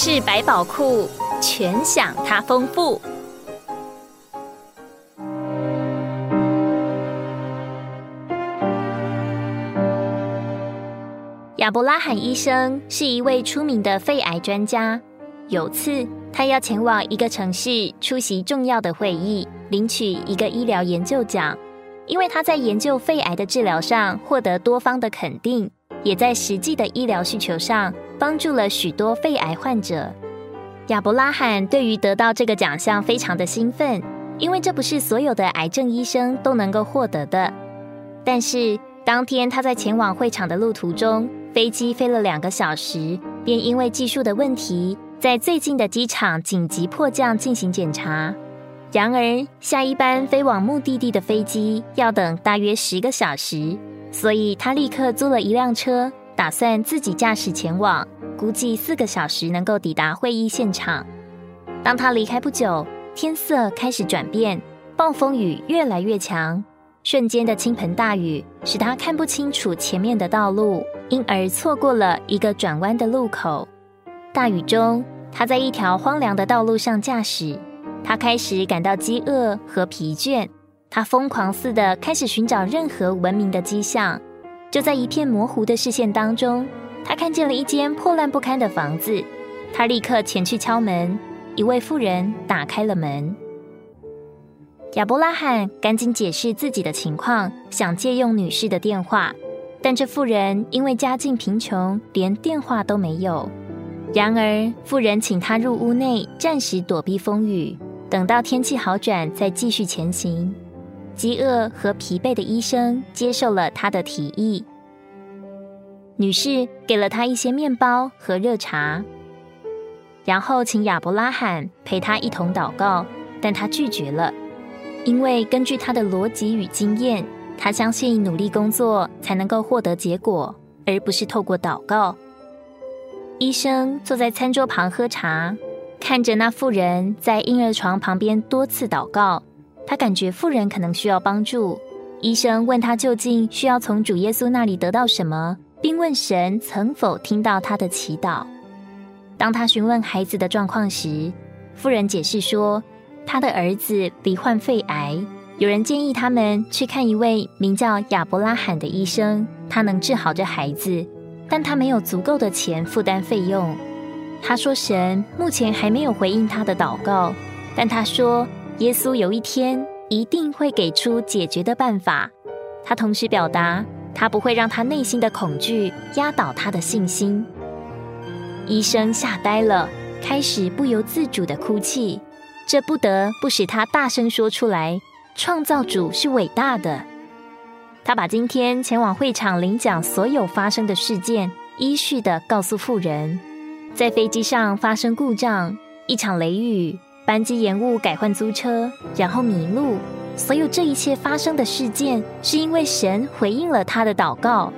事百宝库全享它丰富。亚伯拉罕医生是一位出名的肺癌专家。有次，他要前往一个城市出席重要的会议，领取一个医疗研究奖，因为他在研究肺癌的治疗上获得多方的肯定，也在实际的医疗需求上帮助了许多肺癌患者。亚伯拉罕对于得到这个奖项非常的兴奋，因为这不是所有的癌症医生都能够获得的。但是当天他在前往会场的路途中，飞机飞了两个小时，便因为技术的问题，在最近的机场紧急迫降进行检查。然而，下一班飞往目的地的飞机要等大约十个小时，所以他立刻租了一辆车，打算自己驾驶前往，估计四个小时能够抵达会议现场。当他离开不久，天色开始转变，暴风雨越来越强。瞬间的倾盆大雨使他看不清楚前面的道路，因而错过了一个转弯的路口。大雨中，他在一条荒凉的道路上驾驶，他开始感到饥饿和疲倦。他疯狂似的开始寻找任何文明的迹象。就在一片模糊的视线当中，他看见了一间破烂不堪的房子。他立刻前去敲门，一位妇人打开了门。亚伯拉罕赶紧解释自己的情况，想借用女士的电话，但这妇人因为家境贫穷，连电话都没有。然而，妇人请他入屋内暂时躲避风雨，等到天气好转再继续前行。饥饿和疲惫的医生接受了他的提议。女士给了他一些面包和热茶，然后请亚伯拉罕陪他一同祷告，但他拒绝了。因为根据他的逻辑与经验，他相信努力工作才能够获得结果，而不是透过祷告。医生坐在餐桌旁喝茶，看着那妇人在婴儿床旁边多次祷告，他感觉妇人可能需要帮助。医生问他究竟需要从主耶稣那里得到什么，并问神曾否听到他的祈祷。当他询问孩子的状况时，妇人解释说。他的儿子罹患肺癌，有人建议他们去看一位名叫亚伯拉罕的医生，他能治好这孩子，但他没有足够的钱负担费用。他说：“神目前还没有回应他的祷告，但他说耶稣有一天一定会给出解决的办法。”他同时表达，他不会让他内心的恐惧压倒他的信心。医生吓呆了，开始不由自主的哭泣。这不得不使他大声说出来：“创造主是伟大的。”他把今天前往会场领奖所有发生的事件依序的告诉妇人。在飞机上发生故障，一场雷雨，班机延误，改换租车，然后迷路。所有这一切发生的事件，是因为神回应了他的祷告。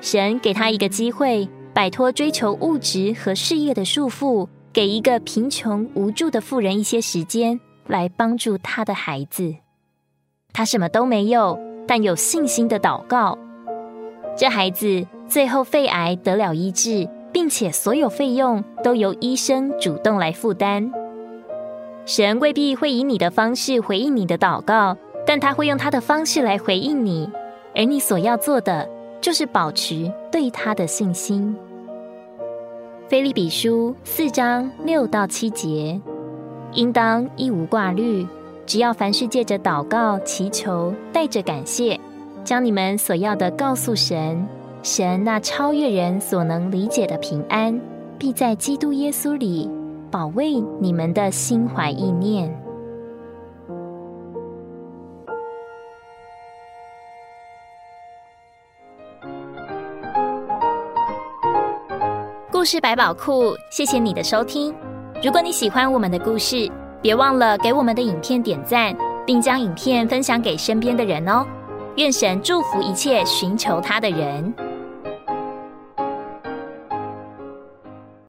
神给他一个机会，摆脱追求物质和事业的束缚。给一个贫穷无助的妇人一些时间来帮助他的孩子。他什么都没有，但有信心的祷告。这孩子最后肺癌得了医治，并且所有费用都由医生主动来负担。神未必会以你的方式回应你的祷告，但他会用他的方式来回应你，而你所要做的就是保持对他的信心。菲利比书四章六到七节，应当一无挂虑，只要凡事借着祷告、祈求，带着感谢，将你们所要的告诉神。神那超越人所能理解的平安，必在基督耶稣里保卫你们的心怀意念。故事百宝库，谢谢你的收听。如果你喜欢我们的故事，别忘了给我们的影片点赞，并将影片分享给身边的人哦。愿神祝福一切寻求他的人。